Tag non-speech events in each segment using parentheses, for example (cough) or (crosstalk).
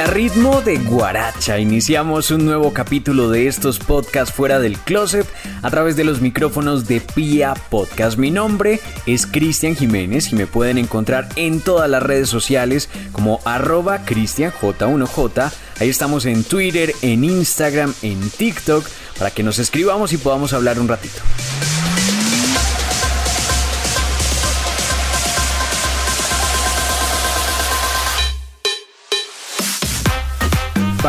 A ritmo de guaracha iniciamos un nuevo capítulo de estos podcasts fuera del closet a través de los micrófonos de Pia Podcast. Mi nombre es Cristian Jiménez y me pueden encontrar en todas las redes sociales como arroba cristianj1j. Ahí estamos en Twitter, en Instagram, en TikTok para que nos escribamos y podamos hablar un ratito.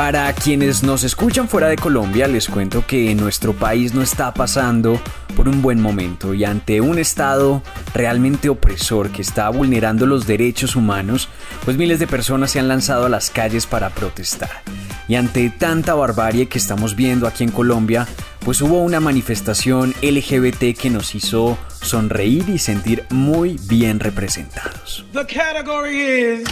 Para quienes nos escuchan fuera de Colombia, les cuento que nuestro país no está pasando por un buen momento y ante un Estado realmente opresor que está vulnerando los derechos humanos, pues miles de personas se han lanzado a las calles para protestar. Y ante tanta barbarie que estamos viendo aquí en Colombia, pues hubo una manifestación LGBT que nos hizo sonreír y sentir muy bien representados. The category is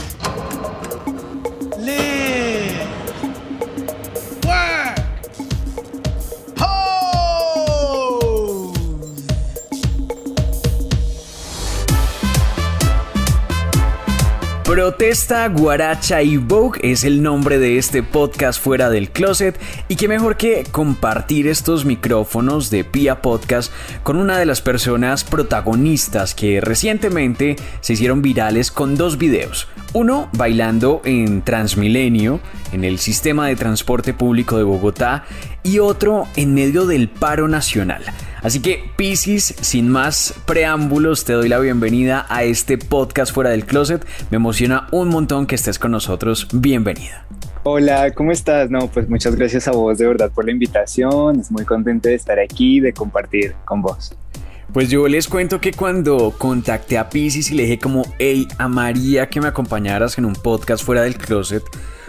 Protesta, Guaracha y Vogue es el nombre de este podcast fuera del closet y qué mejor que compartir estos micrófonos de Pia Podcast con una de las personas protagonistas que recientemente se hicieron virales con dos videos. Uno bailando en Transmilenio, en el sistema de transporte público de Bogotá, y otro en medio del paro nacional. Así que, Piscis, sin más preámbulos, te doy la bienvenida a este podcast fuera del closet. Me emociona un montón que estés con nosotros. Bienvenida. Hola, ¿cómo estás? No, pues muchas gracias a vos de verdad por la invitación. Es muy contento de estar aquí, de compartir con vos. Pues yo les cuento que cuando contacté a Pisces y le dije como, hey, amaría que me acompañaras en un podcast fuera del closet,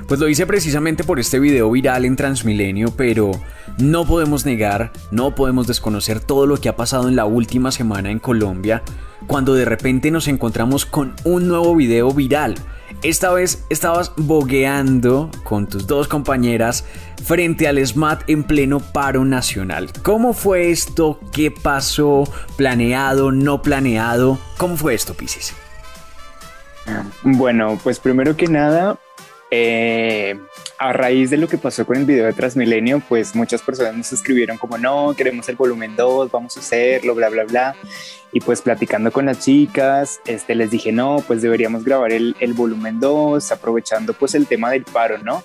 pues lo hice precisamente por este video viral en Transmilenio, pero no podemos negar, no podemos desconocer todo lo que ha pasado en la última semana en Colombia, cuando de repente nos encontramos con un nuevo video viral. Esta vez estabas bogueando con tus dos compañeras frente al SMAT en pleno paro nacional. ¿Cómo fue esto? ¿Qué pasó? ¿Planeado? ¿No planeado? ¿Cómo fue esto, Pisces? Bueno, pues primero que nada, eh, a raíz de lo que pasó con el video de Transmilenio, pues muchas personas nos escribieron como no, queremos el volumen 2, vamos a hacerlo, bla, bla, bla. Y pues platicando con las chicas, este, les dije, no, pues deberíamos grabar el, el volumen 2, aprovechando pues el tema del paro, ¿no?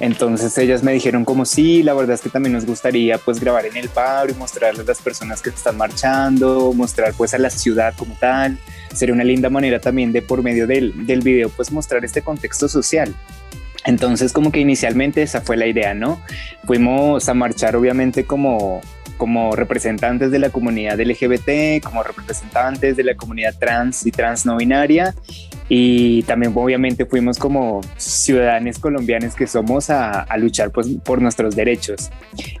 Entonces ellas me dijeron como sí, la verdad es que también nos gustaría pues grabar en el paro y mostrarles a las personas que están marchando, mostrar pues a la ciudad como tal. Sería una linda manera también de por medio del, del video pues mostrar este contexto social. Entonces como que inicialmente esa fue la idea, ¿no? Fuimos a marchar obviamente como como representantes de la comunidad LGBT, como representantes de la comunidad trans y trans no binaria y también obviamente fuimos como ciudadanos colombianos que somos a, a luchar pues, por nuestros derechos.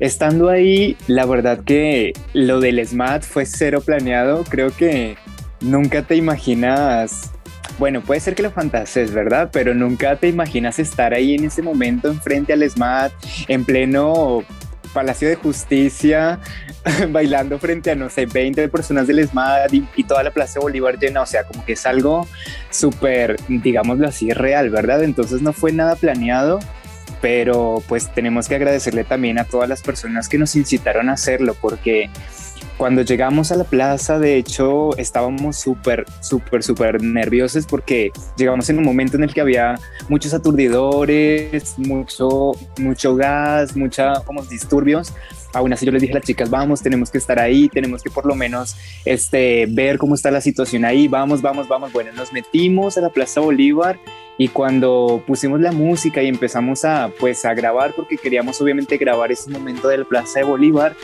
Estando ahí, la verdad que lo del SMAT fue cero planeado, creo que nunca te imaginas bueno, puede ser que lo fantasees, ¿verdad? Pero nunca te imaginas estar ahí en ese momento enfrente al SMAT, en pleno Palacio de Justicia, (laughs) bailando frente a, no sé, 20 personas del SMAT y, y toda la Plaza Bolívar llena. O sea, como que es algo súper, digámoslo así, real, ¿verdad? Entonces no fue nada planeado pero pues tenemos que agradecerle también a todas las personas que nos incitaron a hacerlo porque cuando llegamos a la plaza, de hecho, estábamos súper, súper, súper nerviosos porque llegamos en un momento en el que había muchos aturdidores, mucho, mucho gas, mucha, como disturbios. Aún así yo les dije a las chicas, vamos, tenemos que estar ahí, tenemos que por lo menos este, ver cómo está la situación ahí, vamos, vamos, vamos. Bueno, nos metimos a la Plaza Bolívar y cuando pusimos la música y empezamos a, pues, a grabar, porque queríamos obviamente grabar ese momento de la Plaza de Bolívar,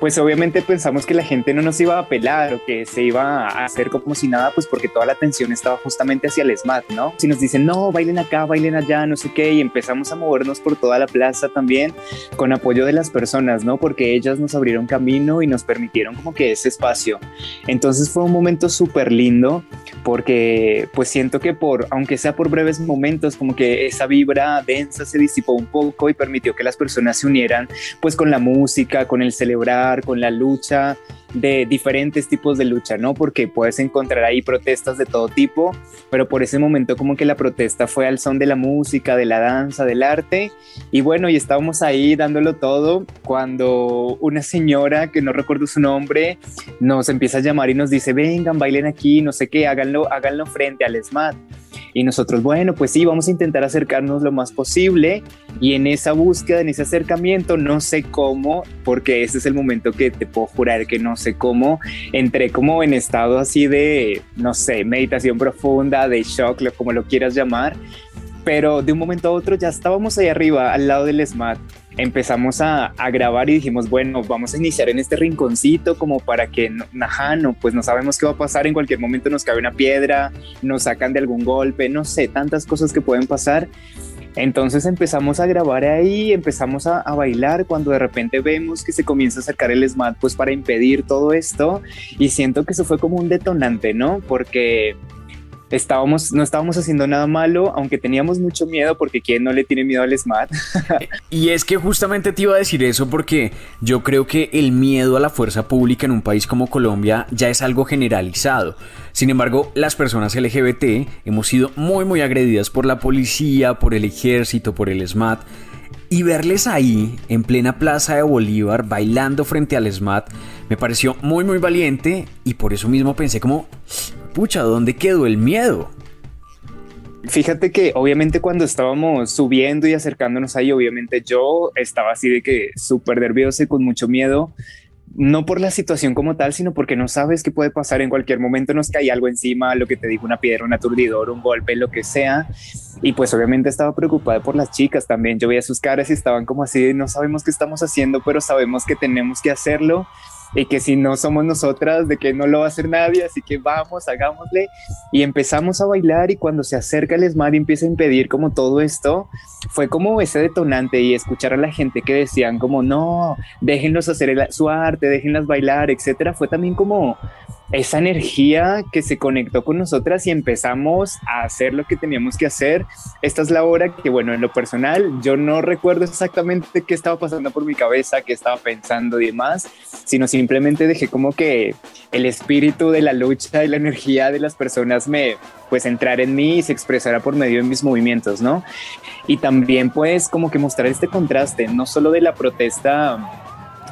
pues obviamente pensamos que la gente no nos iba a apelar o que se iba a hacer como si nada, pues porque toda la atención estaba justamente hacia el SMAT, ¿no? Si nos dicen, no, bailen acá, bailen allá, no sé qué, y empezamos a movernos por toda la plaza también con apoyo de las personas, ¿no? Porque ellas nos abrieron camino y nos permitieron como que ese espacio. Entonces fue un momento súper lindo porque pues siento que por, aunque sea por breves momentos, como que esa vibra densa se disipó un poco y permitió que las personas se unieran pues con la música, con el celebrar, con la lucha, de diferentes tipos de lucha, ¿no? Porque puedes encontrar ahí protestas de todo tipo, pero por ese momento como que la protesta fue al son de la música, de la danza, del arte, y bueno, y estábamos ahí dándolo todo cuando una señora, que no recuerdo su nombre, nos empieza a llamar y nos dice, vengan, bailen aquí, no sé qué, háganlo, háganlo frente al SMAT. Y nosotros, bueno, pues sí, vamos a intentar acercarnos lo más posible. Y en esa búsqueda, en ese acercamiento, no sé cómo, porque ese es el momento que te puedo jurar que no sé cómo, entré como en estado así de, no sé, meditación profunda, de shock, como lo quieras llamar. Pero de un momento a otro ya estábamos ahí arriba, al lado del SMAT empezamos a, grabar y dijimos, bueno, vamos a iniciar en este rinconcito como para que, no, pues no sabemos qué va a pasar, en cualquier momento nos cae una piedra, nos sacan de algún golpe, no sé, tantas cosas que pueden pasar. Entonces empezamos a grabar ahí, empezamos a, a, bailar cuando de repente vemos que se comienza a acercar el SMAT pues para impedir todo esto y siento que eso fue como un detonante, ¿no? Porque estábamos, no estábamos haciendo nada malo, aunque teníamos mucho miedo, porque quién no le tiene miedo al SMAT. (laughs) y es que justamente te iba a decir eso porque yo creo que el miedo a la fuerza pública en un país como Colombia ya es algo generalizado. Sin embargo, las personas LGBT hemos sido muy muy agredidas por la policía, por el ejército, por el SMAT. Y verles ahí, en plena plaza de Bolívar, bailando frente al SMAT, me pareció muy muy valiente y por eso mismo pensé como, pucha, ¿dónde quedó el miedo? Fíjate que obviamente cuando estábamos subiendo y acercándonos ahí, obviamente yo estaba así de que súper nervioso y con mucho miedo, no por la situación como tal, sino porque no sabes qué puede pasar en cualquier momento, nos cae algo encima, lo que te digo, una piedra, un aturdidor, un golpe, lo que sea. Y pues obviamente estaba preocupada por las chicas también. Yo veía sus caras y estaban como así, no sabemos qué estamos haciendo, pero sabemos que tenemos que hacerlo y que si no somos nosotras, de que no lo va a hacer nadie, así que vamos, hagámosle. Y empezamos a bailar y cuando se acerca el ESMAD y empieza a impedir como todo esto, fue como ese detonante y escuchar a la gente que decían como, no, déjenlos hacer su arte, déjenlas bailar, etcétera, fue también como esa energía que se conectó con nosotras y empezamos a hacer lo que teníamos que hacer. Esta es la hora que, bueno, en lo personal, yo no recuerdo exactamente qué estaba pasando por mi cabeza, qué estaba pensando y demás, sino simplemente dejé como que el espíritu de la lucha y la energía de las personas me, pues, entrar en mí y se expresara por medio de mis movimientos, ¿no? Y también, pues, como que mostrar este contraste, no solo de la protesta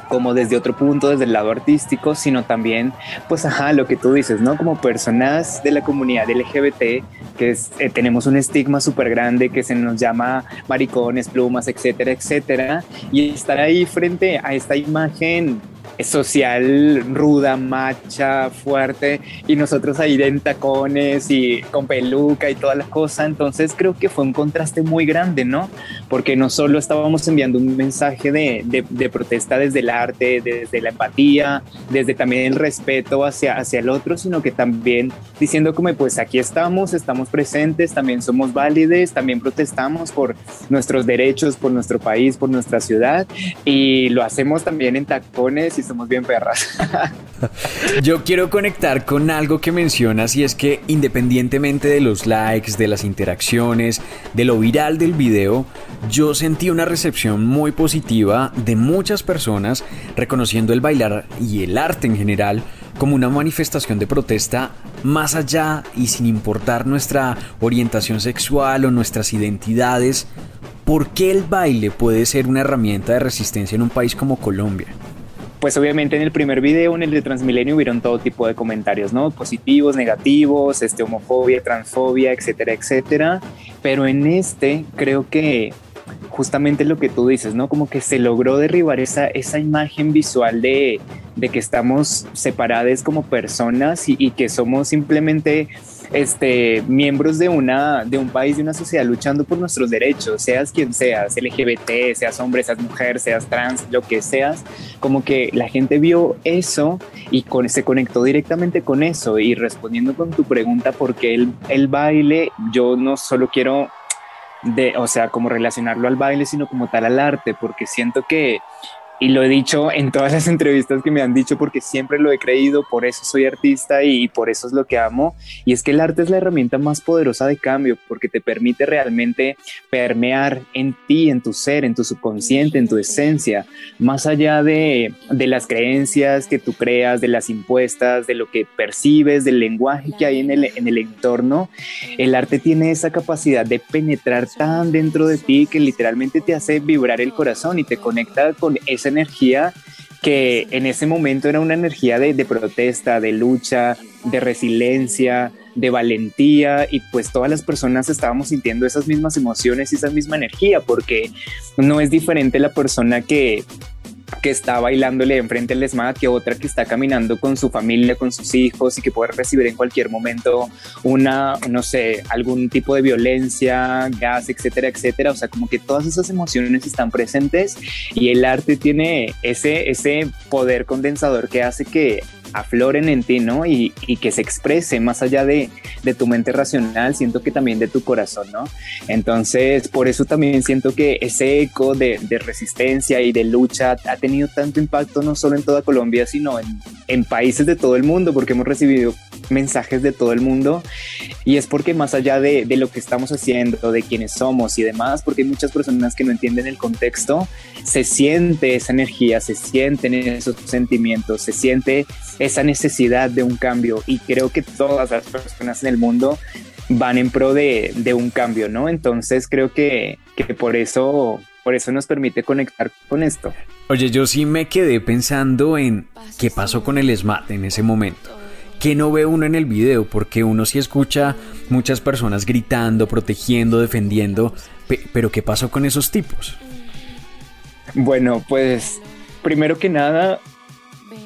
como desde otro punto, desde el lado artístico, sino también, pues, ajá, lo que tú dices, ¿no? Como personas de la comunidad LGBT, que eh, tenemos un estigma súper grande que se nos llama maricones, plumas, etcétera, etcétera, y estar ahí frente a esta imagen social ruda, macha, fuerte, y nosotros ahí en tacones y con peluca y toda la cosa. Entonces creo que fue un contraste muy grande, ¿no? Porque no solo estábamos enviando un mensaje de, de, protesta desde el arte, desde la empatía, desde también el respeto hacia, hacia el otro, sino que también diciendo como pues aquí estamos, estamos presentes, también somos válides, también protestamos por nuestros derechos, por nuestro país, por nuestra ciudad, y lo hacemos también en tacones y somos bien perras. (laughs) Yo quiero conectar con algo que mencionas y es que independientemente de los likes, de las interacciones, de lo viral del video, yo sentí una recepción muy positiva de muchas personas reconociendo el bailar y el arte en general como una manifestación de protesta más allá y sin importar nuestra orientación sexual o nuestras identidades. ¿Por qué el baile puede ser una herramienta de resistencia en un país como Colombia? Pues obviamente en el primer video, en el de Transmilenio, hubieron todo tipo de comentarios, ¿no? Positivos, negativos, este, homofobia, transfobia, etcétera, etcétera. Pero en este creo que justamente lo que tú dices, ¿no? Como que se logró derribar esa, esa imagen visual de, de que estamos separadas como personas y que somos simplemente este, miembros de, una, de un país, de una sociedad luchando por nuestros derechos, seas quien seas, LGBT, seas hombre, seas mujer, seas trans, lo que seas, como que la gente vio eso y se conectó directamente con eso. Y respondiendo con tu pregunta, porque el, el baile, yo no solo quiero de, o sea, como relacionarlo al baile, sino como tal al arte, porque siento que y lo he dicho en todas las entrevistas que me han dicho porque siempre lo he creído, por eso soy artista y por eso es lo que amo. Y es que el arte es la herramienta más poderosa de cambio porque te permite realmente permear en ti, en tu ser, en tu subconsciente, en tu esencia, más allá de, de las creencias que tú creas, de las impuestas, de lo que percibes, del lenguaje que hay en el, en el entorno. El arte tiene esa capacidad de penetrar tan dentro de ti que literalmente te hace vibrar el corazón y te conecta con ese energía que en ese momento era una energía de, de, protesta, de lucha, de resiliencia, de valentía y pues todas las personas estábamos sintiendo esas mismas emociones y esa misma energía porque no es diferente la persona que que está bailándole enfrente al ESMAD que otra que está caminando con su familia, con sus hijos y que puede recibir en cualquier momento una, no sé, algún tipo de violencia, gas, etcétera, etcétera. O sea, como que todas esas emociones están presentes y el arte tiene ese, ese poder condensador que hace que afloren en ti, ¿no? Y, y que se exprese más allá de, de, tu mente racional, siento que también de tu corazón, ¿no? Entonces, por eso también siento que ese eco de, de resistencia y de lucha ha tenido tanto impacto no solo en toda Colombia, sino en, en países de todo el mundo, porque hemos recibido mensajes de todo el mundo y es porque más allá de, de, lo que estamos haciendo, de quiénes somos y demás, porque hay muchas personas que no entienden el contexto, se siente esa energía, se sienten esos sentimientos, se siente esa necesidad de un cambio y creo que todas las personas en el mundo van en pro de, de un cambio, ¿no? Entonces creo que, que por eso por eso nos permite conectar con esto. Oye, yo sí me quedé pensando en qué pasó con el SMAT en ese momento que no ve uno en el video, porque uno sí escucha muchas personas gritando, protegiendo, defendiendo, pero ¿qué pasó con esos tipos? Bueno, pues primero que nada,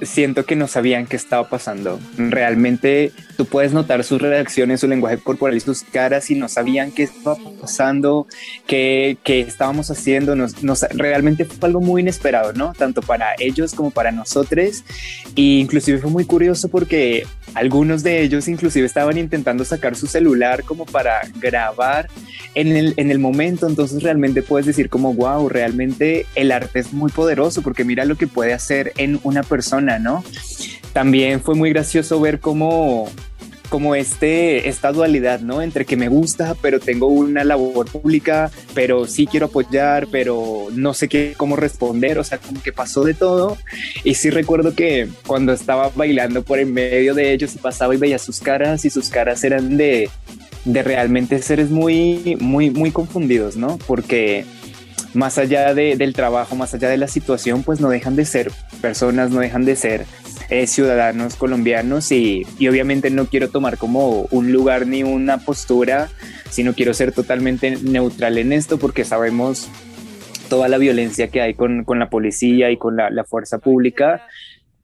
siento que no sabían qué estaba pasando. Realmente tú puedes notar sus reacciones, su lenguaje corporal y sus caras y no sabían qué estaba pasando, qué, qué estábamos haciendo. Nos, nos, realmente fue algo muy inesperado, ¿no? Tanto para ellos como para nosotros. Y inclusive fue muy curioso porque algunos de ellos inclusive estaban intentando sacar su celular como para grabar en el, en el momento. Entonces realmente puedes decir como, wow, realmente el arte es muy poderoso porque mira lo que puede hacer en una persona, ¿no? También fue muy gracioso ver cómo como este, esta dualidad, ¿no? Entre que me gusta, pero tengo una labor pública, pero sí quiero apoyar, pero no sé qué, cómo responder, o sea, como que pasó de todo. Y sí recuerdo que cuando estaba bailando por en medio de ellos y pasaba y veía sus caras y sus caras eran de, de realmente seres muy, muy, muy confundidos, ¿no? Porque más allá de, del trabajo, más allá de la situación, pues no dejan de ser personas, no dejan de ser eh, ciudadanos colombianos y, y, obviamente no quiero tomar como un lugar ni una postura, sino quiero ser totalmente neutral en esto porque sabemos toda la violencia que hay con, con la policía y con la, la fuerza pública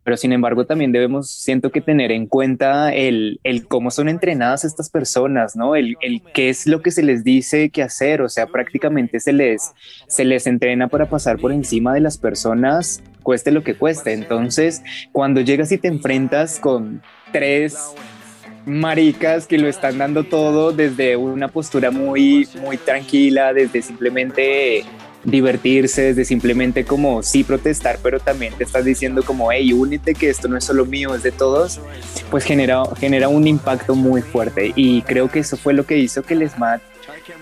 pero sin embargo también debemos, siento que tener en cuenta el, el cómo son entrenadas estas personas, ¿no? El, el, qué es lo que se les dice que hacer, o sea, prácticamente se les, se les entrena para pasar por encima de las personas, cueste lo que cueste. Entonces, cuando llegas y te enfrentas con tres maricas que lo están dando todo desde una postura muy, muy tranquila, desde simplemente divertirse, desde simplemente como sí protestar, pero también te estás diciendo como, hey, únete que esto no es solo mío, es de todos, pues genera, genera un impacto muy fuerte. Y creo que eso fue lo que hizo que el SMAT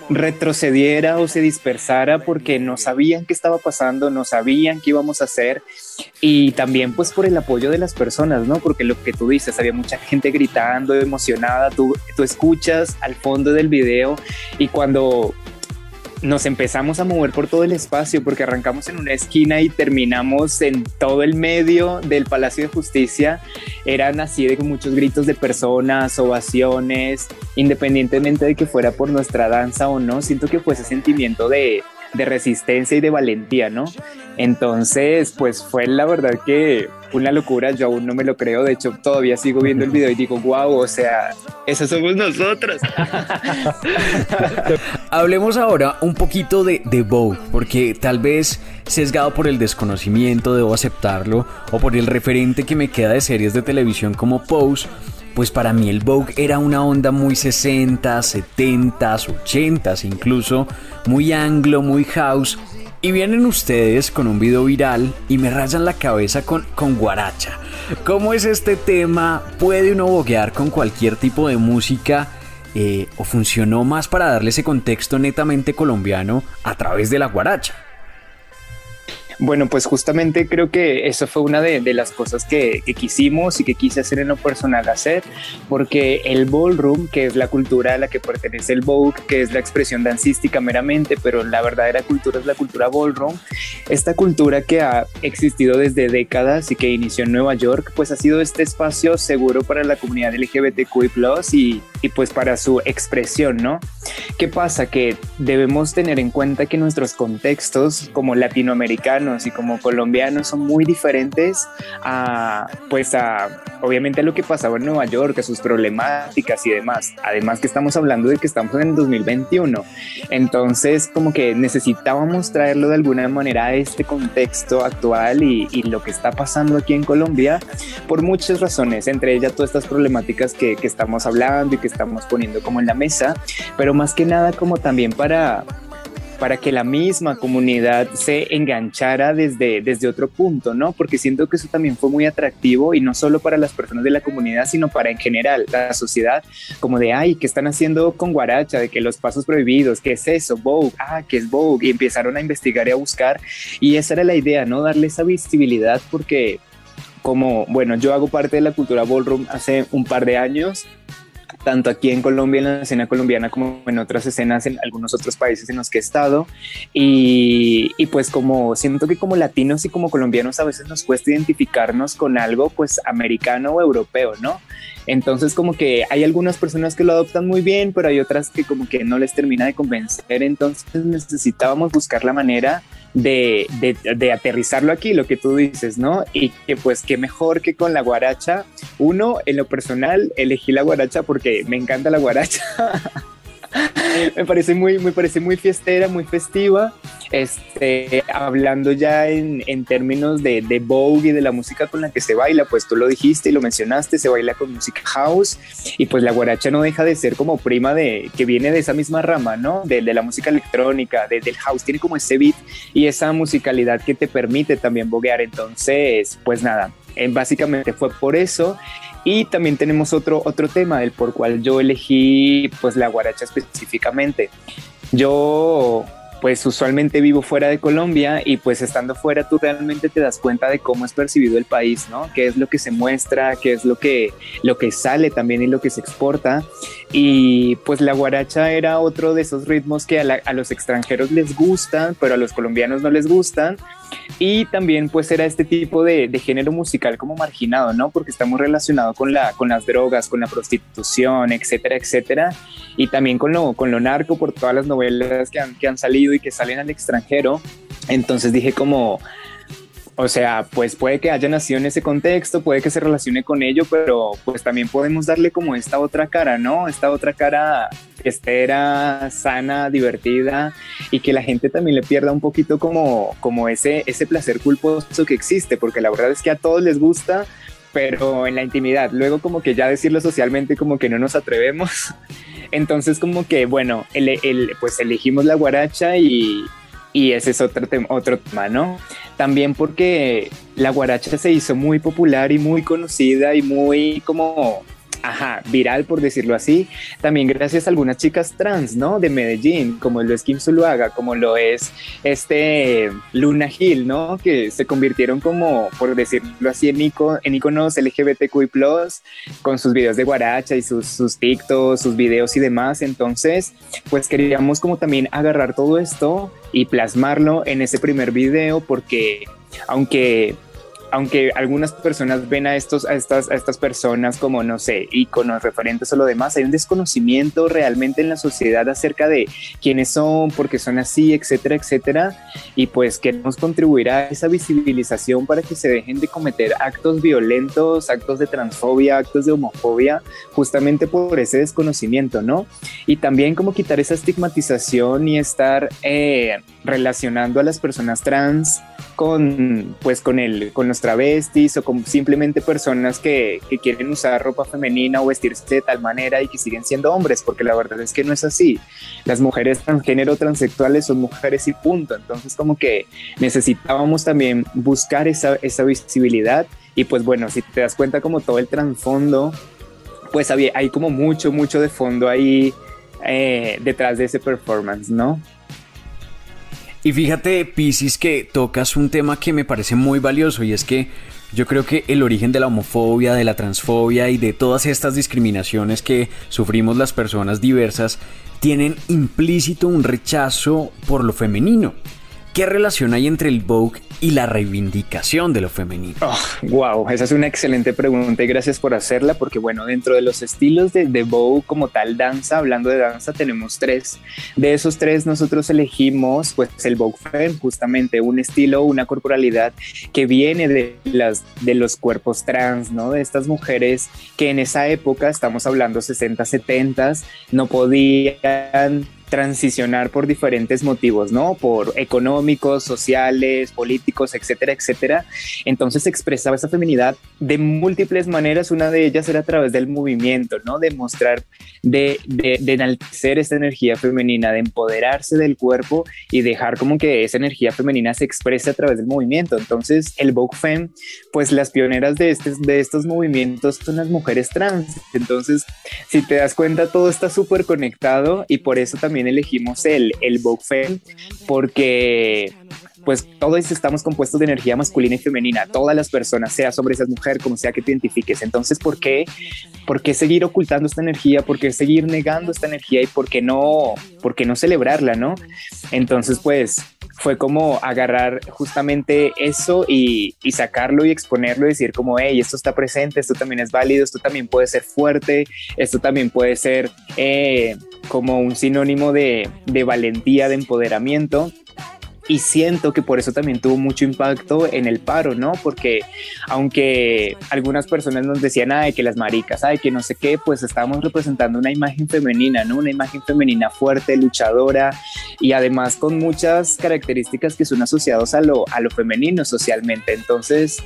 retrocediera o se dispersara porque no sabían qué estaba pasando, no sabían qué íbamos a hacer y también pues por el apoyo de las personas, ¿no? Porque lo que tú dices, había mucha gente gritando, emocionada, tú, tú escuchas al fondo del video y cuando nos empezamos a mover por todo el espacio porque arrancamos en una esquina y terminamos en todo el medio del Palacio de Justicia. Eran así de muchos gritos de personas, ovaciones, independientemente de que fuera por nuestra danza o no. Siento que fue ese sentimiento de, de resistencia y de valentía, ¿no? Entonces, pues fue la verdad que una locura, yo aún no me lo creo, de hecho todavía sigo viendo el video y digo, wow, o sea, esos somos nosotros. (laughs) Hablemos ahora un poquito de, de Vogue, porque tal vez sesgado por el desconocimiento, debo aceptarlo, o por el referente que me queda de series de televisión como Pose, pues para mí el Vogue era una onda muy 60, 70, 80 incluso, muy anglo, muy house, y vienen ustedes con un video viral y me rayan la cabeza con, con guaracha. ¿Cómo es este tema? ¿Puede uno boguear con cualquier tipo de música? Eh, ¿O funcionó más para darle ese contexto netamente colombiano a través de la guaracha? Bueno, pues justamente creo que eso fue una de, las cosas que, quisimos y que quise hacer en lo personal hacer, porque el ballroom, que es la cultura a la que pertenece el Vogue, que es la expresión dancística meramente, pero la verdadera cultura es la cultura ballroom, esta cultura que ha existido desde décadas y que inició en Nueva York, pues ha sido este espacio seguro para la comunidad LGBTQI+, y, y pues para su expresión, ¿no? ¿Qué pasa? Que debemos tener en cuenta que nuestros contextos como latinoamericanos, y como colombianos son muy diferentes a, pues a, obviamente a lo que pasaba en Nueva York, a sus problemáticas y demás. Además que estamos hablando de que estamos en el 2021. Entonces, como que necesitábamos traerlo de alguna manera a este contexto actual y, lo que está pasando aquí en Colombia por muchas razones, entre ellas todas estas problemáticas que, que estamos hablando y que estamos poniendo como en la mesa, pero más que nada como también para para que la misma comunidad se enganchara desde, desde otro punto, ¿no? Porque siento que eso también fue muy atractivo y no solo para las personas de la comunidad, sino para en general la sociedad, como de, ay, ¿qué están haciendo con Guaracha? De que los pasos prohibidos, ¿qué es eso? Vogue, ah, ¿qué es Vogue? Y empezaron a investigar y a buscar y esa era la idea, ¿no? Darle esa visibilidad porque como, bueno, yo hago parte de la cultura ballroom hace un par de años tanto aquí en Colombia, en la escena colombiana, como en otras escenas en algunos otros países en los que he estado. Y, pues como siento que como latinos y como colombianos a veces nos cuesta identificarnos con algo pues americano o europeo, ¿no? Entonces como que hay algunas personas que lo adoptan muy bien, pero hay otras que como que no les termina de convencer. Entonces necesitábamos buscar la manera de, de, aterrizarlo aquí, lo que tú dices, ¿no? Y que pues qué mejor que con la guaracha. Uno, en lo personal, elegí la guaracha porque me encanta la guaracha. (laughs) (laughs) me parece muy, muy, parece muy fiestera, muy festiva. Este, hablando ya en, en términos de, de, Vogue de la música con la que se baila, pues tú lo dijiste y lo mencionaste, se baila con música house y pues la guaracha no deja de ser como prima de, que viene de esa misma rama, ¿no? De, de la música electrónica, de, del house, tiene como ese beat y esa musicalidad que te permite también boguear. Entonces, pues nada, eh, básicamente fue por eso y también tenemos otro, otro tema del por cual yo elegí pues la guaracha específicamente. Yo pues usualmente vivo fuera de Colombia y pues estando fuera tú realmente te das cuenta de cómo es percibido el país, ¿no? Qué es lo que se muestra, qué es lo que, lo que sale también y lo que se exporta. Y pues la guaracha era otro de esos ritmos que a, a los extranjeros les gustan, pero a los colombianos no les gustan. Y también pues era este tipo de, de, género musical como marginado, ¿no? Porque estamos relacionados con, la, con las drogas, con la prostitución, etcétera, etcétera. Y también con lo, con lo narco por todas las novelas que han, que han salido y que salen al extranjero. Entonces dije como, o sea, pues puede que haya nacido en ese contexto, puede que se relacione con ello, pero pues también podemos darle como esta otra cara, ¿no? Esta otra cara estera, sana, divertida y que la gente también le pierda un poquito como, como ese, ese placer culposo que existe, porque la verdad es que a todos les gusta, pero en la intimidad, luego como que ya decirlo socialmente como que no nos atrevemos. (laughs) Entonces como que, bueno, pues elegimos la guaracha y, y ese es otro, otro tema, ¿no? También porque la guaracha se hizo muy popular y muy conocida y muy como ajá, viral por decirlo así, también gracias a algunas chicas trans, ¿no? De Medellín, como lo es Kim Zuluaga, como lo es este Luna Hill, ¿no? Que se convirtieron como, por decirlo así, en, iconos, en iconos LGBTQI+, con sus videos de guaracha y sus, sus TikToks, sus videos y demás. Entonces, pues queríamos como también agarrar todo esto y plasmarlo en ese primer video porque aunque aunque algunas personas ven a, estos, a, estas, a estas personas como, no sé, íconos, referentes o lo demás, hay un desconocimiento realmente en la sociedad acerca de quiénes son, por qué son así, etcétera, etcétera. Y pues queremos contribuir a esa visibilización para que se dejen de cometer actos violentos, actos de transfobia, actos de homofobia, justamente por ese desconocimiento, ¿no? Y también como quitar esa estigmatización y estar eh, relacionando a las personas trans con, pues, con, el, con los travestis o con simplemente personas que, que, quieren usar ropa femenina o vestirse de tal manera y que siguen siendo hombres, porque la verdad es que no es así. Las mujeres transgénero, transexuales son mujeres y punto. Entonces como que necesitábamos también buscar esa, esa visibilidad y pues bueno, si te das cuenta como todo el trasfondo, pues había, hay como mucho, mucho de fondo ahí eh, detrás de ese performance, ¿no? Y fíjate, Piscis, que tocas un tema que me parece muy valioso y es que yo creo que el origen de la homofobia, de la transfobia y de todas estas discriminaciones que sufrimos las personas diversas tienen implícito un rechazo por lo femenino. ¿Qué relación hay entre el Vogue y la reivindicación de lo femenino? wow, ah, esa es una excelente pregunta y gracias por hacerla porque bueno, dentro de los estilos de, de Vogue como tal danza, hablando de danza, tenemos tres. De esos tres nosotros elegimos pues el Vogue Femme, justamente un estilo, una corporalidad que viene de, las, de los cuerpos trans, ¿no? De estas mujeres que en esa época, estamos hablando 60, 70, no podían transicionar por diferentes motivos, ¿no? Por económicos, sociales, políticos, etcétera, etcétera. Entonces expresaba esa feminidad de múltiples maneras. Una de ellas era a través del movimiento, ¿no? De mostrar, de, de, enaltecer esta energía femenina, de empoderarse del cuerpo y dejar como que esa energía femenina se exprese a través del movimiento. Entonces el Vogue Femme, pues las pioneras de, este, de estos movimientos son las mujeres trans. Entonces, si te das cuenta, todo está súper conectado y por eso también elegimos el, el Femme porque pues todos estamos compuestos de energía masculina y femenina, todas las personas, sea hombre, seas mujer, como sea que te identifiques. Entonces, ¿por qué, ¿por qué seguir ocultando esta energía? ¿Por qué seguir negando esta energía? ¿Y por qué no, por qué no celebrarla, no? Entonces, pues fue como agarrar justamente eso y, sacarlo y exponerlo y decir como, hey, esto está presente, esto también es válido, esto también puede ser fuerte, esto también puede ser eh, como un sinónimo de valentía, de empoderamiento y siento que por eso también tuvo mucho impacto en el paro, ¿no? Porque aunque algunas personas nos decían, ay, que las maricas, ay, que no sé qué, pues estábamos representando una imagen femenina, ¿no? Una imagen femenina fuerte, luchadora y además con muchas características que son asociadas a lo, a lo femenino socialmente. Entonces,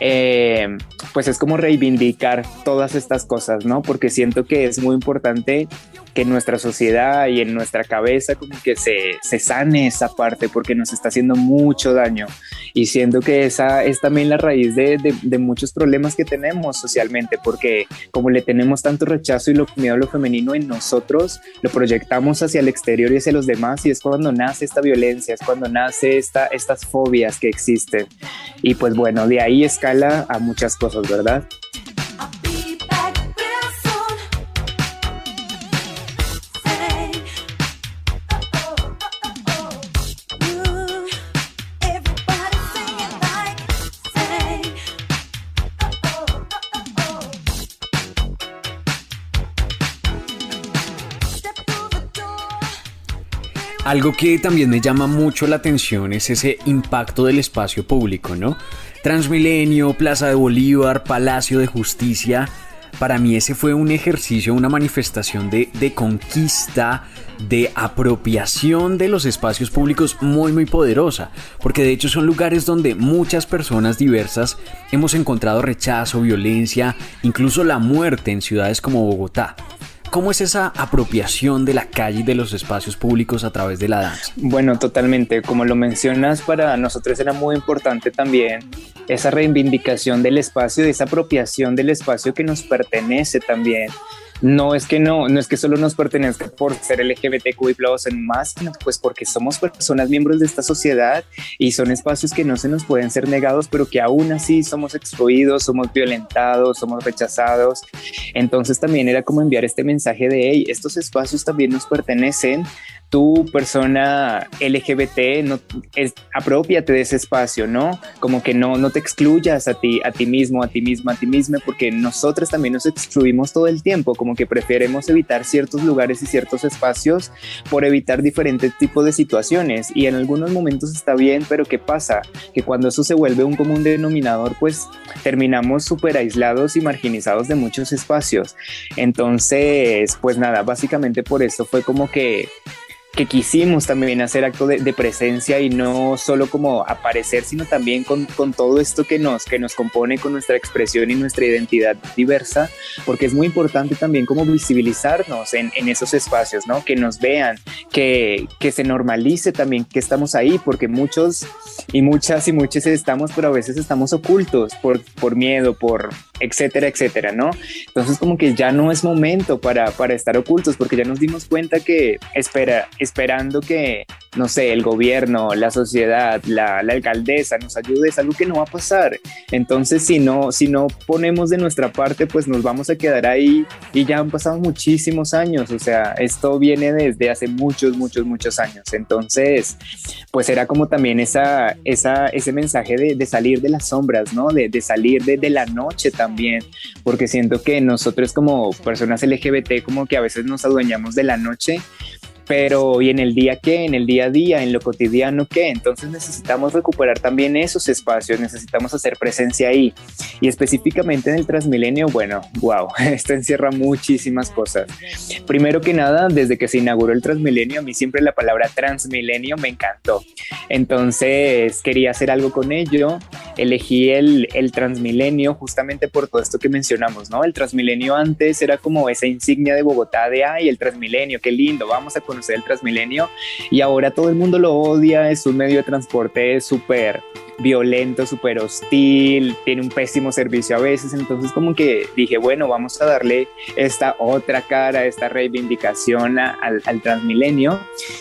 eh, pues es como reivindicar todas estas cosas, ¿no? Porque siento que es muy importante que en nuestra sociedad y en nuestra cabeza como que se, se sane esa parte porque nos está haciendo mucho daño y siento que esa es también la raíz de, de, muchos problemas que tenemos socialmente porque como le tenemos tanto rechazo y lo miedo a lo femenino en nosotros, lo proyectamos hacia el exterior y hacia los demás y es cuando nace esta violencia, es cuando nace esta, estas fobias que existen y pues bueno, de ahí es a muchas cosas, ¿verdad? Algo que también me llama mucho la atención es ese impacto del espacio público, ¿no? Transmilenio, Plaza de Bolívar, Palacio de Justicia. Para mí ese fue un ejercicio, una manifestación de, de, conquista, de apropiación de los espacios públicos muy muy poderosa, porque de hecho son lugares donde muchas personas diversas hemos encontrado rechazo, violencia, incluso la muerte en ciudades como Bogotá. ¿Cómo es esa apropiación de la calle y de los espacios públicos a través de la danza? Bueno, totalmente. Como lo mencionas, para nosotros era muy importante también esa reivindicación del espacio, de esa apropiación del espacio que nos pertenece también no es que no, no es que solo nos pertenezca por ser LGBTQ y en más, sino pues porque somos personas miembros de esta sociedad y son espacios que no se nos pueden ser negados, pero que aún así somos excluidos, somos violentados, somos rechazados. Entonces también era como enviar este mensaje de, hey, estos espacios también nos pertenecen, tú, persona LGBT, no, es, apropiate de ese espacio, ¿no? Como que no, no te excluyas a ti, a ti mismo, a ti misma, a ti misma, porque nosotros también nos excluimos todo el tiempo, como que preferemos evitar ciertos lugares y ciertos espacios por evitar diferentes tipos de situaciones. Y en algunos momentos está bien, pero ¿qué pasa? Que cuando eso se vuelve un común denominador, pues terminamos súper aislados y marginizados de muchos espacios. Entonces, pues nada, básicamente por eso fue como que que quisimos también hacer acto de, presencia y no solo como aparecer, sino también con, con, todo esto que nos, que nos compone con nuestra expresión y nuestra identidad diversa, porque es muy importante también como visibilizarnos en, en esos espacios, ¿no? Que nos vean, que, que se normalice también que estamos ahí, porque muchos y muchas y muchos estamos, pero a veces estamos ocultos por, por miedo, por etcétera, etcétera, ¿no? Entonces como que ya no es momento para, para estar ocultos, porque ya nos dimos cuenta que espera, esperando que, no sé, el gobierno, la sociedad, la, alcaldesa nos ayude, es algo que no va a pasar. Entonces, si no, si no ponemos de nuestra parte, pues nos vamos a quedar ahí y ya han pasado muchísimos años. O sea, esto viene desde hace muchos, muchos, muchos años. Entonces, pues era como también esa, esa, ese mensaje de, salir de las sombras, ¿no? De, salir de, de la noche también, porque siento que nosotros como personas LGBT como que a veces nos adueñamos de la noche pero ¿y en el día qué? ¿En el día a día? ¿En lo cotidiano qué? Entonces necesitamos recuperar también esos espacios, necesitamos hacer presencia ahí. Y específicamente en el Transmilenio, bueno, wow, (laughs) esto encierra muchísimas cosas. Primero que nada, desde que se inauguró el Transmilenio, a mí siempre la palabra Transmilenio me encantó. Entonces quería hacer algo con ello. Elegí el, el Transmilenio justamente por todo esto que mencionamos, ¿no? El Transmilenio antes era como esa insignia de Bogotá de, ay, el Transmilenio, qué lindo, vamos a conocer el Transmilenio y ahora todo el mundo lo odia, es un medio de transporte súper violento, súper hostil, tiene un pésimo servicio a veces, entonces como que dije, bueno, vamos a darle esta otra cara, esta reivindicación al, al Transmilenio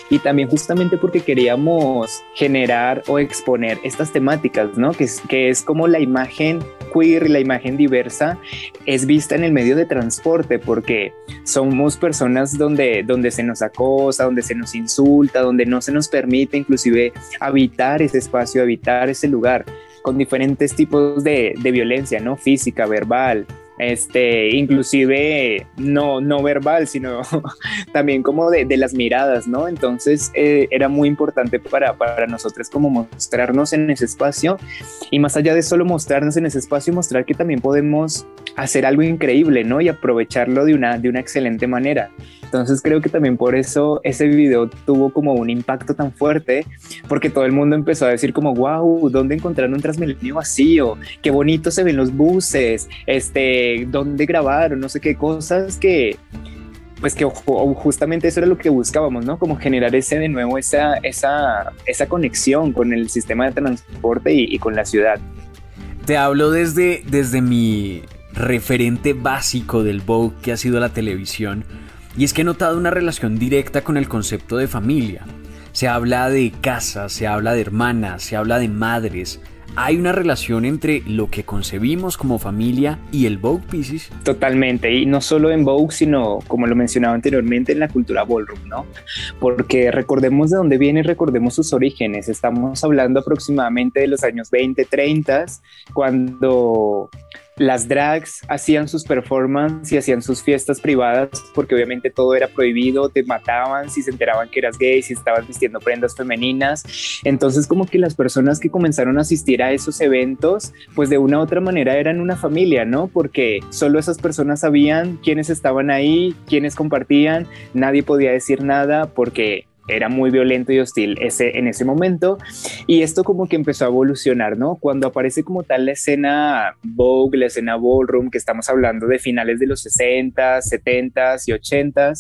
y también justamente porque queríamos generar o exponer estas temáticas, ¿no? Que es, que es como la imagen queer la imagen diversa es vista en el medio de transporte porque somos personas donde, donde se nos acosa, donde se nos insulta, donde no se nos permite inclusive habitar ese espacio, habitar ese lugar con diferentes tipos de, violencia, ¿no? Física, verbal, este, inclusive no, no verbal, sino (laughs) también como de, de, las miradas, ¿no? Entonces eh, era muy importante para, para nosotros como mostrarnos en ese espacio y más allá de solo mostrarnos en ese espacio, mostrar que también podemos hacer algo increíble, ¿no? Y aprovecharlo de una, de una excelente manera. Entonces creo que también por eso ese video tuvo como un impacto tan fuerte, porque todo el mundo empezó a decir como, wow, ¿dónde encontraron un Transmilenio vacío? Qué bonito se ven los buses, este, ¿dónde grabaron? No sé qué cosas que, pues que justamente eso era lo que buscábamos, ¿no? Como generar ese de nuevo, esa, esa, esa conexión con el sistema de transporte y, y con la ciudad. Te hablo desde, desde mi referente básico del Vogue que ha sido la televisión y es que he notado una relación directa con el concepto de familia. Se habla de casa, se habla de hermanas, se habla de madres. Hay una relación entre lo que concebimos como familia y el Vogue Pisces. Totalmente, y no solo en Vogue, sino como lo mencionaba anteriormente en la cultura ballroom, ¿no? Porque recordemos de dónde viene, recordemos sus orígenes. Estamos hablando aproximadamente de los años 20, 30, cuando las drags hacían sus performances y hacían sus fiestas privadas porque obviamente todo era prohibido, te mataban si se enteraban que eras gay, si estabas vistiendo prendas femeninas. Entonces como que las personas que comenzaron a asistir a esos eventos, pues de una u otra manera eran una familia, ¿no? Porque solo esas personas sabían quiénes estaban ahí, quiénes compartían, nadie podía decir nada porque era muy violento y hostil ese, en ese momento. Y esto como que empezó a evolucionar, ¿no? Cuando aparece como tal la escena Vogue, la escena Ballroom, que estamos hablando de finales de los 60, 70 y 80,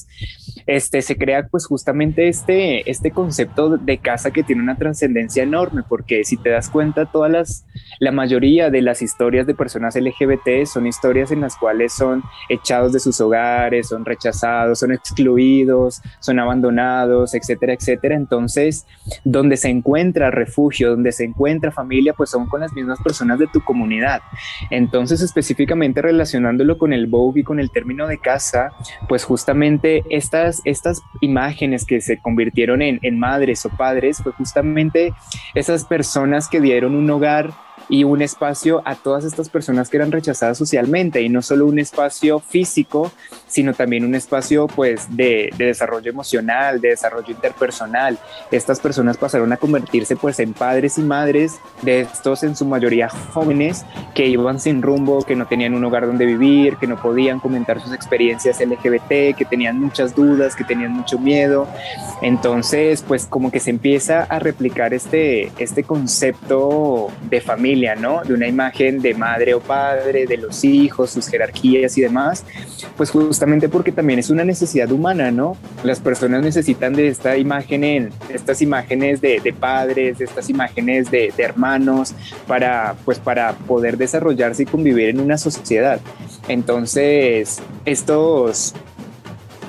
este, se crea pues justamente este, este concepto de casa que tiene una trascendencia enorme, porque si te das cuenta, todas las, la mayoría de las historias de personas LGBT son historias en las cuales son echados de sus hogares, son rechazados, son excluidos, son abandonados, etcétera, etcétera. Entonces, donde se encuentra refugio, donde se encuentra familia, pues son con las mismas personas de tu comunidad. Entonces, específicamente relacionándolo con el Vogue y con el término de casa, pues justamente estas estas, imágenes que se convirtieron en, en madres o padres fue justamente esas personas que dieron un hogar y un espacio a todas estas personas que eran rechazadas socialmente y no solo un espacio físico, sino también un espacio pues de, desarrollo emocional, de desarrollo interpersonal. Estas personas pasaron a convertirse pues en padres y madres de estos en su mayoría jóvenes que iban sin rumbo, que no tenían un hogar donde vivir, que no podían comentar sus experiencias LGBT, que tenían muchas dudas, que tenían mucho miedo. Entonces pues como que se empieza a replicar este, este concepto de familia de una imagen de madre o padre, de los hijos, sus jerarquías y demás, pues justamente porque también es una necesidad humana, ¿no? Las personas necesitan de esta imagen, en, estas imágenes de, padres, de estas imágenes de, de, hermanos, para, pues para poder desarrollarse y convivir en una sociedad. Entonces, estos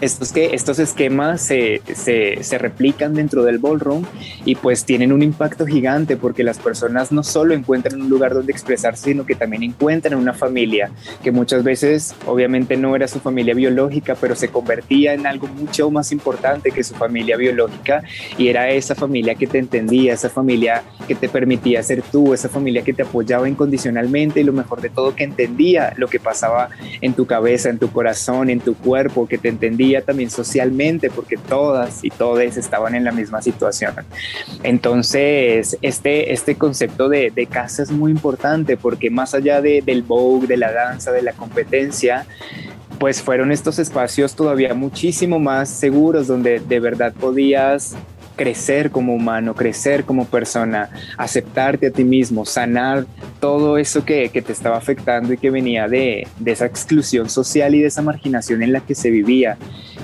estos, que, estos esquemas se, se, se, replican dentro del ballroom y pues tienen un impacto gigante porque las personas no solo encuentran un lugar donde expresarse, sino que también encuentran una familia que muchas veces obviamente no era su familia biológica, pero se convertía en algo mucho más importante que su familia biológica y era esa familia que te entendía, esa familia que te permitía ser tú, esa familia que te apoyaba incondicionalmente y lo mejor de todo que entendía lo que pasaba en tu cabeza, en tu corazón, en tu cuerpo, que te entendía también socialmente, porque todas y todos estaban en la misma situación. Entonces, este, este concepto de, de casa es muy importante porque más allá de, del Vogue, de la danza, de la competencia, pues fueron estos espacios todavía muchísimo más seguros donde de verdad podías crecer como humano, crecer como persona, aceptarte a ti mismo, sanar todo eso que, que te estaba afectando y que venía de, de, esa exclusión social y de esa marginación en la que se vivía.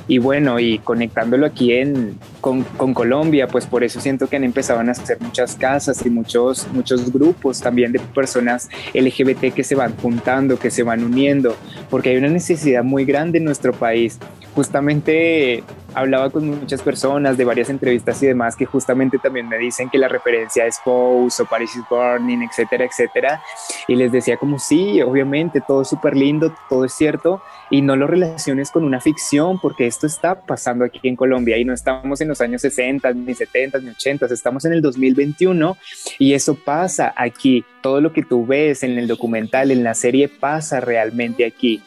Y bueno, y conectándolo aquí en, con, con Colombia, pues por eso siento que han empezado a hacer muchas casas y muchos, muchos grupos también de personas LGBT que se van juntando, que se van uniendo, porque hay una necesidad muy grande en nuestro país. Justamente hablaba con muchas personas de varias entrevistas y demás que justamente también me dicen que la referencia es Pose o Paris is Burning, etcétera, etcétera. Y les decía como sí, obviamente todo es súper lindo, todo es cierto y no lo relaciones con una ficción porque esto está pasando aquí en Colombia y no estamos en los años 60, ni 70, ni 80, estamos en el 2021 y eso pasa aquí. Todo lo que tú ves en el documental, en la serie, pasa realmente aquí.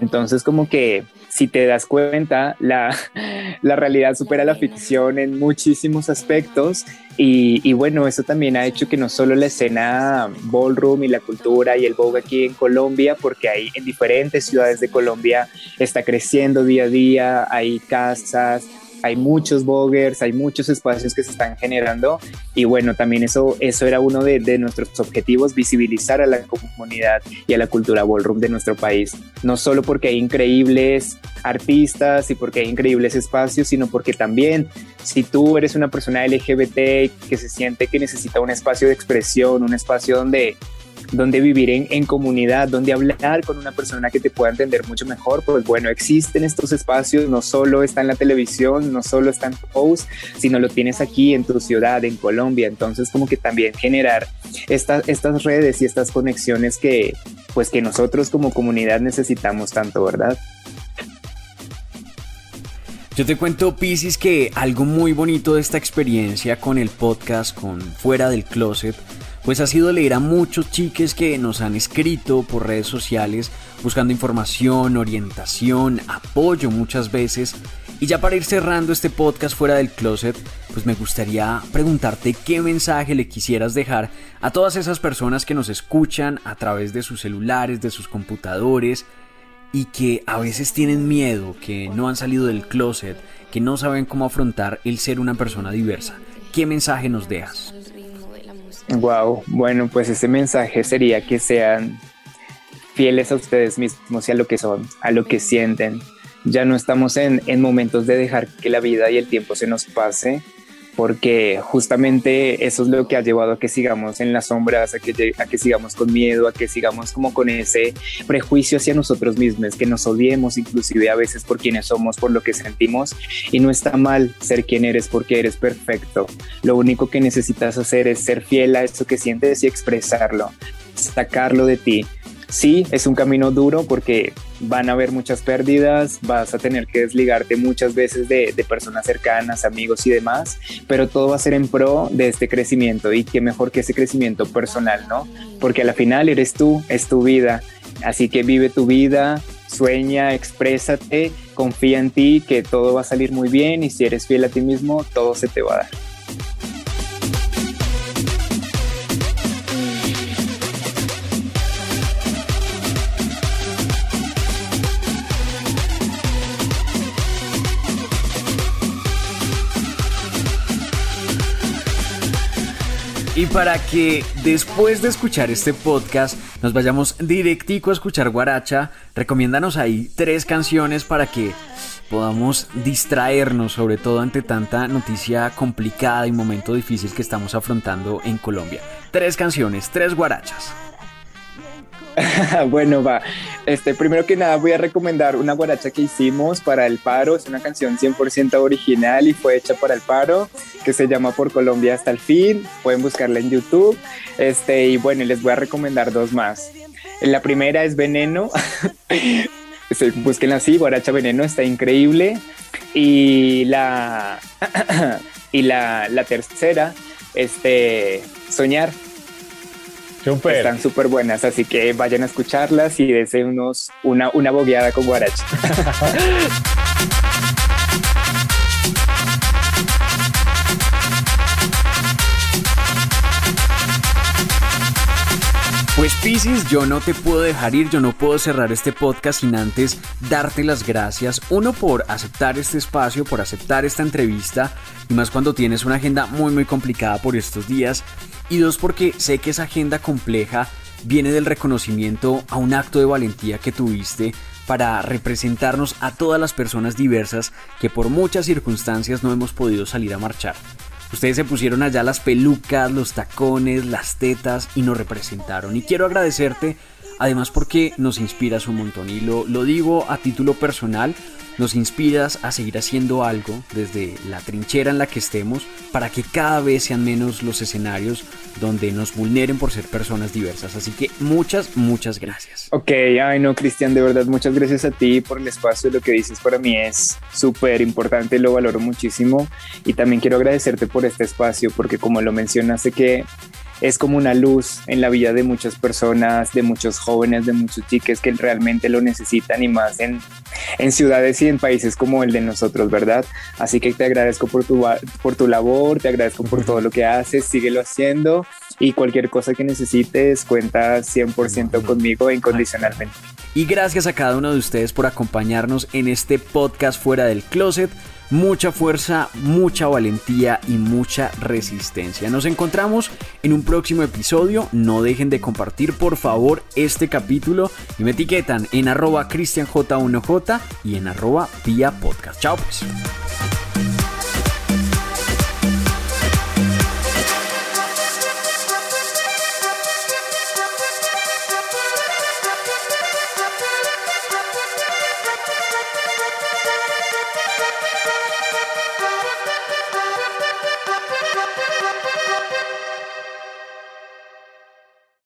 Entonces como que si te das cuenta, la, (laughs) la realidad supera la ficción en muchísimos aspectos y, y, bueno, eso también ha hecho que no solo la escena ballroom y la cultura y el Vogue aquí en Colombia, porque hay en diferentes ciudades de Colombia está creciendo día a día, hay casas, hay muchos bloggers, hay muchos espacios que se están generando y bueno, también eso, eso era uno de, de, nuestros objetivos, visibilizar a la comunidad y a la cultura ballroom de nuestro país, no solo porque hay increíbles artistas y porque hay increíbles espacios, sino porque también si tú eres una persona LGBT que se siente que necesita un espacio de expresión, un espacio donde donde vivir en, en, comunidad, donde hablar con una persona que te pueda entender mucho mejor, pues bueno, existen estos espacios, no solo está en la televisión, no solo está en post, sino lo tienes aquí en tu ciudad, en Colombia, entonces como que también generar estas, redes y estas conexiones que pues que nosotros como comunidad necesitamos tanto, ¿verdad? Yo te cuento, Pisces, que algo muy bonito de esta experiencia con el podcast, con Fuera del Closet, pues ha sido leer a muchos chiques que nos han escrito por redes sociales buscando información, orientación, apoyo muchas veces. Y ya para ir cerrando este podcast fuera del closet, pues me gustaría preguntarte qué mensaje le quisieras dejar a todas esas personas que nos escuchan a través de sus celulares, de sus computadores y que a veces tienen miedo, que no han salido del closet, que no saben cómo afrontar el ser una persona diversa. ¿Qué mensaje nos dejas? Wow, bueno, pues ese mensaje sería que sean fieles a ustedes mismos y a lo que son, a lo que sienten, ya no estamos en, en momentos de dejar que la vida y el tiempo se nos pase, porque justamente eso es lo que ha llevado a que sigamos en las sombras, a que, a que sigamos con miedo, a que sigamos como con ese prejuicio hacia nosotros mismos, que nos odiemos inclusive a veces por quienes somos, por lo que sentimos. Y no está mal ser quien eres porque eres perfecto. Lo único que necesitas hacer es ser fiel a eso que sientes y expresarlo, sacarlo de ti Sí, es un camino duro porque van a haber muchas pérdidas, vas a tener que desligarte muchas veces de, personas cercanas, amigos y demás, pero todo va a ser en pro de este crecimiento y qué mejor que ese crecimiento personal, ¿no? Porque a la final eres tú, es tu vida, así que vive tu vida, sueña, exprésate, confía en ti, que todo va a salir muy bien y si eres fiel a ti mismo, todo se te va a dar. Para que después de escuchar este podcast nos vayamos directico a escuchar Guaracha, recomiéndanos ahí tres canciones para que podamos distraernos, sobre todo ante tanta noticia complicada y momento difícil que estamos afrontando en Colombia. Tres canciones, tres guarachas. (laughs) bueno, va. Este, primero que nada voy a recomendar una guaracha que hicimos para el paro. Es una canción 100% original y fue hecha para el paro, que se llama Por Colombia hasta el fin. Pueden buscarla en YouTube. Este, y bueno, les voy a recomendar dos más. La primera es Veneno. (laughs) Busquen así, Guaracha Veneno, está increíble. Y la, (clears throat) y la, la tercera, este, Soñar están súper buenas, así que vayan a escucharlas y deseen unos, una, una bogueada con guaracha. (laughs) Pues Piscis, yo no te puedo dejar ir, yo no puedo cerrar este podcast sin antes darte las gracias. Uno, por aceptar este espacio, por aceptar esta entrevista, y más cuando tienes una agenda muy muy complicada por estos días. Y dos, porque sé que esa agenda compleja viene del reconocimiento a un acto de valentía que tuviste para representarnos a todas las personas diversas que por muchas circunstancias no hemos podido salir a marchar. Ustedes se pusieron allá las pelucas, los tacones, las tetas y nos representaron. Y quiero agradecerte además porque nos inspiras un montón. Y lo, lo digo a título personal nos inspiras a seguir haciendo algo desde la trinchera en la que estemos para que cada vez sean menos los escenarios donde nos vulneren por ser personas diversas. Así que muchas, muchas gracias. Ok, ay no, Cristian, de verdad, muchas gracias a ti por el espacio. Lo que dices para mí es súper importante, lo valoro muchísimo. Y también quiero agradecerte por este espacio, porque como lo mencionaste que es como una luz en la vida de muchas personas, de muchos jóvenes, de muchos chiques que realmente lo necesitan y más en, en ciudades y en países como el de nosotros, ¿verdad? Así que te agradezco por tu, por tu labor, te agradezco por todo lo que haces, síguelo haciendo y cualquier cosa que necesites, cuenta 100% conmigo incondicionalmente. Y gracias a cada uno de ustedes por acompañarnos en este podcast fuera del closet mucha fuerza, mucha valentía y mucha resistencia. Nos encontramos en un próximo episodio. No dejen de compartir por favor este capítulo y me etiquetan en arroba cristianj1j y en arroba vía podcast. Chao pues.